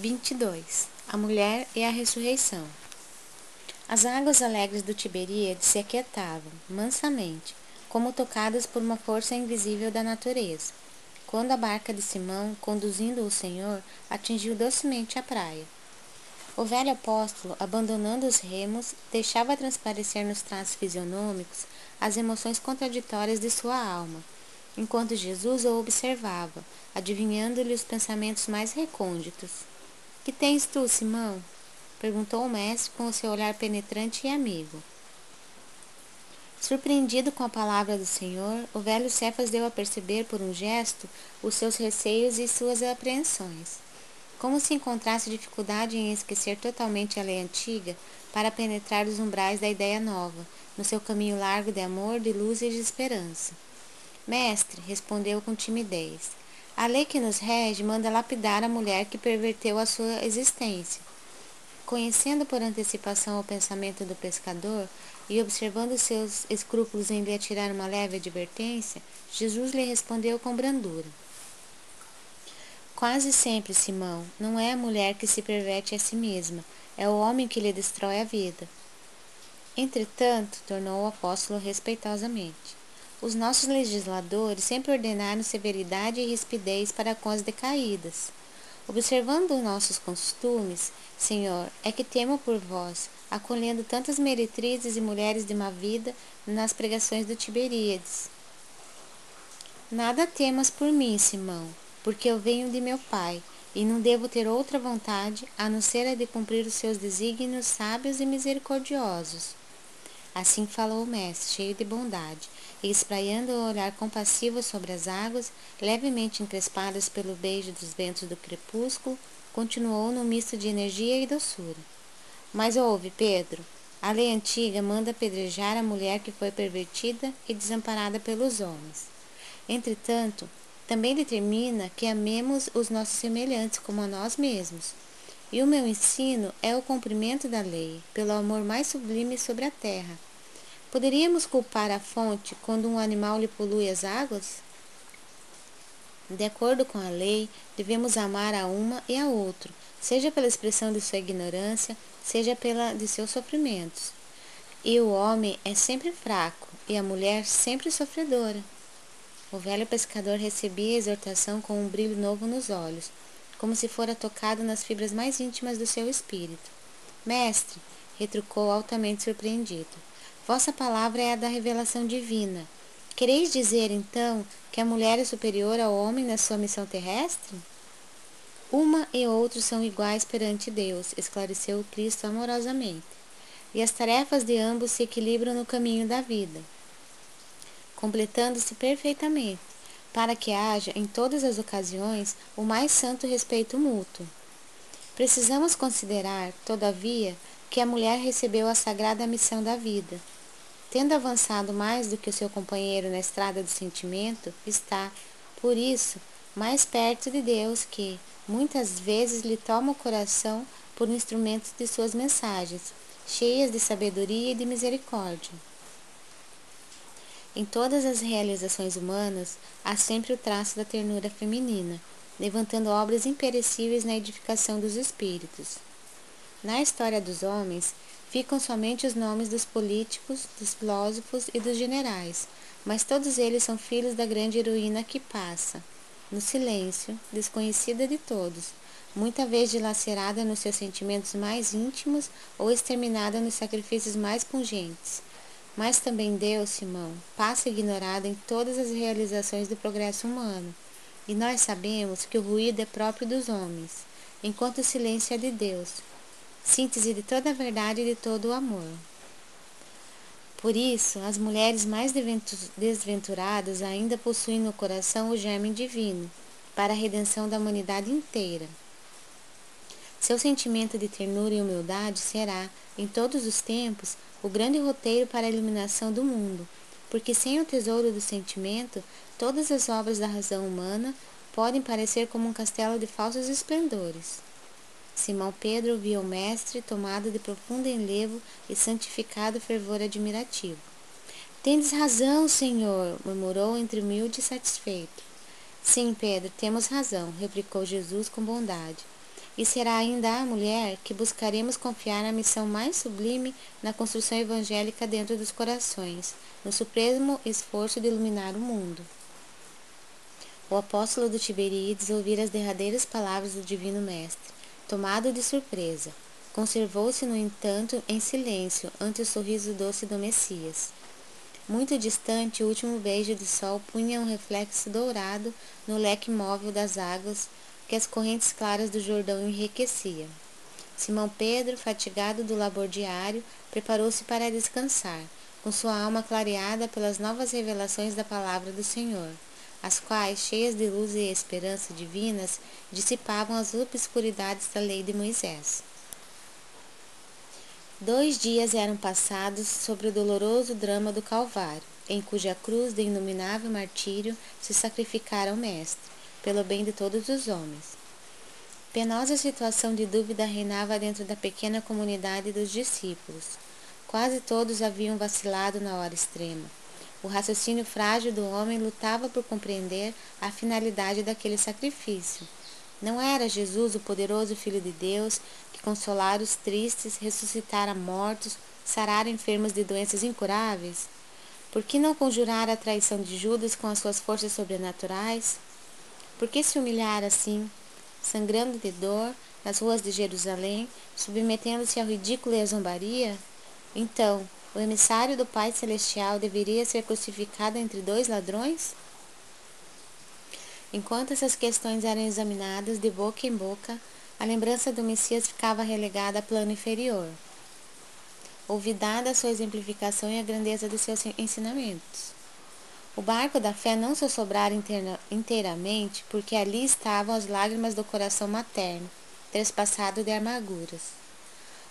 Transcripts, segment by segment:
22 A mulher e a ressurreição. As águas alegres do Tiberíades se aquietavam, mansamente, como tocadas por uma força invisível da natureza, quando a barca de Simão, conduzindo o Senhor, atingiu docemente a praia. O velho apóstolo, abandonando os remos, deixava transparecer nos traços fisionômicos as emoções contraditórias de sua alma, enquanto Jesus o observava, adivinhando-lhe os pensamentos mais recônditos. Que tens tu, Simão? perguntou o mestre com o seu olhar penetrante e amigo. Surpreendido com a palavra do Senhor, o velho Cefas deu a perceber por um gesto os seus receios e suas apreensões. Como se encontrasse dificuldade em esquecer totalmente a lei antiga para penetrar os umbrais da ideia nova, no seu caminho largo de amor, de luz e de esperança. Mestre, respondeu com timidez, a lei que nos rege manda lapidar a mulher que perverteu a sua existência. Conhecendo por antecipação o pensamento do pescador e observando seus escrúpulos em lhe atirar uma leve advertência, Jesus lhe respondeu com brandura. Quase sempre, Simão, não é a mulher que se perverte a si mesma, é o homem que lhe destrói a vida. Entretanto, tornou o apóstolo respeitosamente, os nossos legisladores sempre ordenaram severidade e rispidez para com as decaídas. Observando nossos costumes, Senhor, é que temo por vós, acolhendo tantas meretrizes e mulheres de má vida nas pregações do Tiberíades. Nada temas por mim, Simão, porque eu venho de meu Pai, e não devo ter outra vontade a não ser a de cumprir os seus desígnios sábios e misericordiosos. Assim falou o mestre, cheio de bondade, e espraiando o olhar compassivo sobre as águas, levemente encrespadas pelo beijo dos ventos do crepúsculo, continuou no misto de energia e doçura. Mas ouve, Pedro, a lei antiga manda apedrejar a mulher que foi pervertida e desamparada pelos homens. Entretanto, também determina que amemos os nossos semelhantes como a nós mesmos. E o meu ensino é o cumprimento da lei, pelo amor mais sublime sobre a terra. Poderíamos culpar a fonte quando um animal lhe polui as águas? De acordo com a lei, devemos amar a uma e a outro, seja pela expressão de sua ignorância, seja pela de seus sofrimentos. E o homem é sempre fraco e a mulher sempre sofredora. O velho pescador recebia a exortação com um brilho novo nos olhos, como se fora tocado nas fibras mais íntimas do seu espírito. Mestre, retrucou altamente surpreendido, vossa palavra é a da revelação divina. Quereis dizer, então, que a mulher é superior ao homem na sua missão terrestre? Uma e outro são iguais perante Deus, esclareceu o Cristo amorosamente. E as tarefas de ambos se equilibram no caminho da vida, completando-se perfeitamente para que haja, em todas as ocasiões, o mais santo respeito mútuo. Precisamos considerar, todavia, que a mulher recebeu a sagrada missão da vida. Tendo avançado mais do que o seu companheiro na estrada do sentimento, está, por isso, mais perto de Deus que, muitas vezes, lhe toma o coração por instrumento de suas mensagens, cheias de sabedoria e de misericórdia. Em todas as realizações humanas há sempre o traço da ternura feminina, levantando obras imperecíveis na edificação dos espíritos. Na história dos homens ficam somente os nomes dos políticos, dos filósofos e dos generais, mas todos eles são filhos da grande heroína que passa, no silêncio, desconhecida de todos, muita vez dilacerada nos seus sentimentos mais íntimos ou exterminada nos sacrifícios mais pungentes mas também Deus, Simão, passa ignorado em todas as realizações do progresso humano. E nós sabemos que o ruído é próprio dos homens, enquanto o silêncio é de Deus, síntese de toda a verdade e de todo o amor. Por isso, as mulheres mais desventuradas ainda possuem no coração o germe divino, para a redenção da humanidade inteira. Seu sentimento de ternura e humildade será, em todos os tempos, o grande roteiro para a iluminação do mundo, porque sem o tesouro do sentimento, todas as obras da razão humana podem parecer como um castelo de falsos esplendores. Simão Pedro via o mestre tomado de profundo enlevo e santificado fervor admirativo. Tendes razão, senhor, murmurou entre humilde e satisfeito. Sim, Pedro, temos razão, replicou Jesus com bondade. e será ainda a mulher que buscaremos confiar a missão mais sublime na construção evangélica dentro dos corações, no supremo esforço de iluminar o mundo. O apóstolo do Tiberíades ouvira as derradeiras palavras do Divino Mestre, tomado de surpresa. Conservou-se, no entanto, em silêncio ante o sorriso doce do Messias. Muito distante, o último beijo de sol punha um reflexo dourado no leque móvel das águas que as correntes claras do Jordão enriqueciam. Simão Pedro, fatigado do labor diário, preparou-se para descansar, com sua alma clareada pelas novas revelações da palavra do Senhor as quais, cheias de luz e esperança divinas, dissipavam as obscuridades da lei de Moisés. Dois dias eram passados sobre o doloroso drama do Calvário, em cuja cruz de inominável martírio se sacrificara o Mestre, pelo bem de todos os homens. Penosa situação de dúvida reinava dentro da pequena comunidade dos discípulos. Quase todos haviam vacilado na hora extrema o raciocínio frágil do homem lutava por compreender a finalidade daquele sacrifício. Não era Jesus o poderoso Filho de Deus que consolara os tristes, ressuscitara mortos, sarara enfermos de doenças incuráveis? Por que não conjurar a traição de Judas com as suas forças sobrenaturais? Por que se humilhar assim, sangrando de dor, nas ruas de Jerusalém, submetendo-se ao ridículo e à zombaria? Então, o emissário do Pai Celestial deveria ser crucificado entre dois ladrões? Enquanto essas questões eram examinadas de boca em boca, a lembrança do Messias ficava relegada a plano inferior. Olvidada a sua exemplificação e a grandeza de seus ensinamentos. O barco da fé não se sobrara inteiramente, porque ali estavam as lágrimas do coração materno, trespassado de amarguras.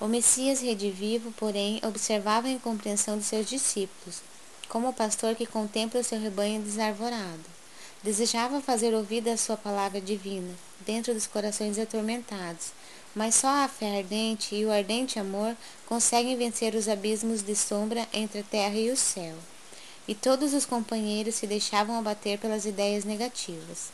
O Messias redivivo, porém, observava a incompreensão de seus discípulos, como o pastor que contempla o seu rebanho desarvorado. Desejava fazer ouvida a sua palavra divina, dentro dos corações atormentados, mas só a fé ardente e o ardente amor conseguem vencer os abismos de sombra entre a terra e o céu. E todos os companheiros se deixavam abater pelas ideias negativas.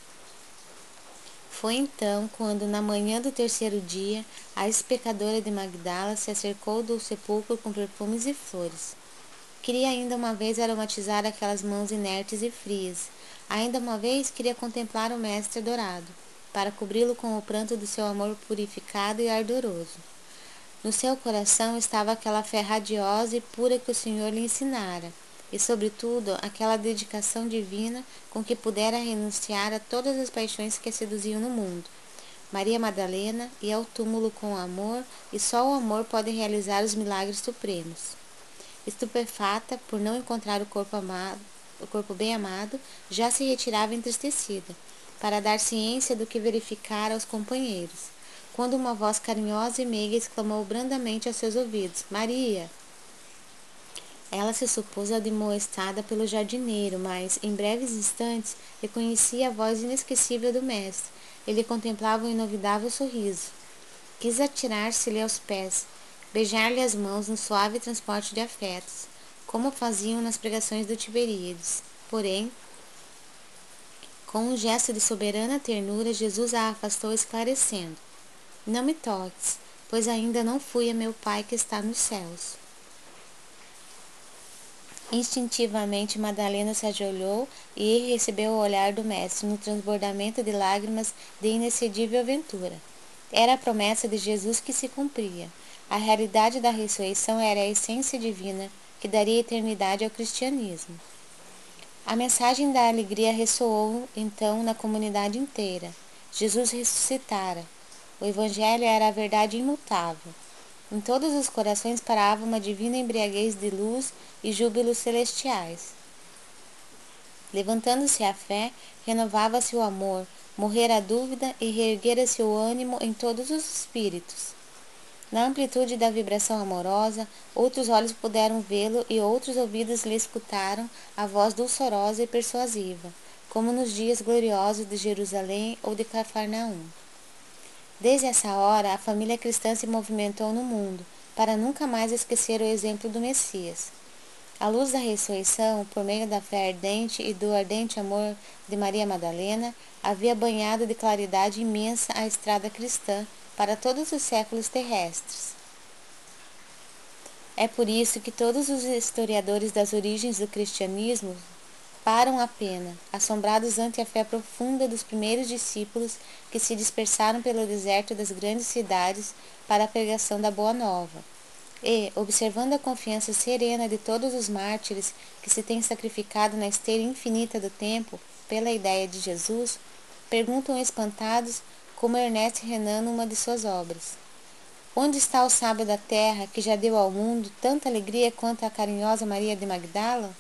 Foi então quando, na manhã do terceiro dia, a ex-pecadora de Magdala se acercou do sepulcro com perfumes e flores. Queria ainda uma vez aromatizar aquelas mãos inertes e frias. Ainda uma vez queria contemplar o Mestre adorado, para cobri-lo com o pranto do seu amor purificado e ardoroso. No seu coração estava aquela fé radiosa e pura que o Senhor lhe ensinara e, sobretudo, aquela dedicação divina com que pudera renunciar a todas as paixões que a seduziam no mundo. Maria Madalena ia ao túmulo com amor, e só o amor pode realizar os milagres supremos. Estupefata por não encontrar o corpo amado, o corpo bem amado, já se retirava entristecida, para dar ciência do que verificara aos companheiros, quando uma voz carinhosa e meiga exclamou brandamente aos seus ouvidos: Maria! Ela se supôs admoestada pelo jardineiro, mas, em breves instantes, reconhecia a voz inesquecível do mestre. Ele contemplava um inovidável sorriso. Quis atirar-se-lhe aos pés, beijar-lhe as mãos no suave transporte de afetos, como faziam nas pregações do Tiberíades. Porém, com um gesto de soberana ternura, Jesus a afastou, esclarecendo: Não me toques, pois ainda não fui a meu Pai que está nos céus. Instintivamente, Madalena se ajoelhou e recebeu o olhar do mestre no transbordamento de lágrimas de inexcedível aventura. Era a promessa de Jesus que se cumpria. A realidade da ressurreição era a essência divina que daria eternidade ao cristianismo. A mensagem da alegria ressoou então na comunidade inteira. Jesus ressuscitara. O Evangelho era a verdade imutável. Em todos os corações parava uma divina embriaguez de luz e júbilos celestiais. Levantando-se a fé, renovava-se o amor, morrera a dúvida e reerguera-se o ânimo em todos os espíritos. Na amplitude da vibração amorosa, outros olhos puderam vê-lo e outros ouvidos lhe escutaram a voz dulçorosa e persuasiva, como nos dias gloriosos de Jerusalém ou de Cafarnaum. Desde essa hora, a família cristã se movimentou no mundo, para nunca mais esquecer o exemplo do Messias. A luz da ressurreição, por meio da fé ardente e do ardente amor de Maria Madalena, havia banhado de claridade imensa a estrada cristã para todos os séculos terrestres. É por isso que todos os historiadores das origens do cristianismo param a pena, assombrados ante a fé profunda dos primeiros discípulos que se dispersaram pelo deserto das grandes cidades para a pregação da Boa Nova. E, observando a confiança serena de todos os mártires que se têm sacrificado na esteira infinita do tempo pela ideia de Jesus, perguntam espantados como Ernest Renan numa de suas obras. Onde está o sábio da terra que já deu ao mundo tanta alegria quanto a carinhosa Maria de Magdala?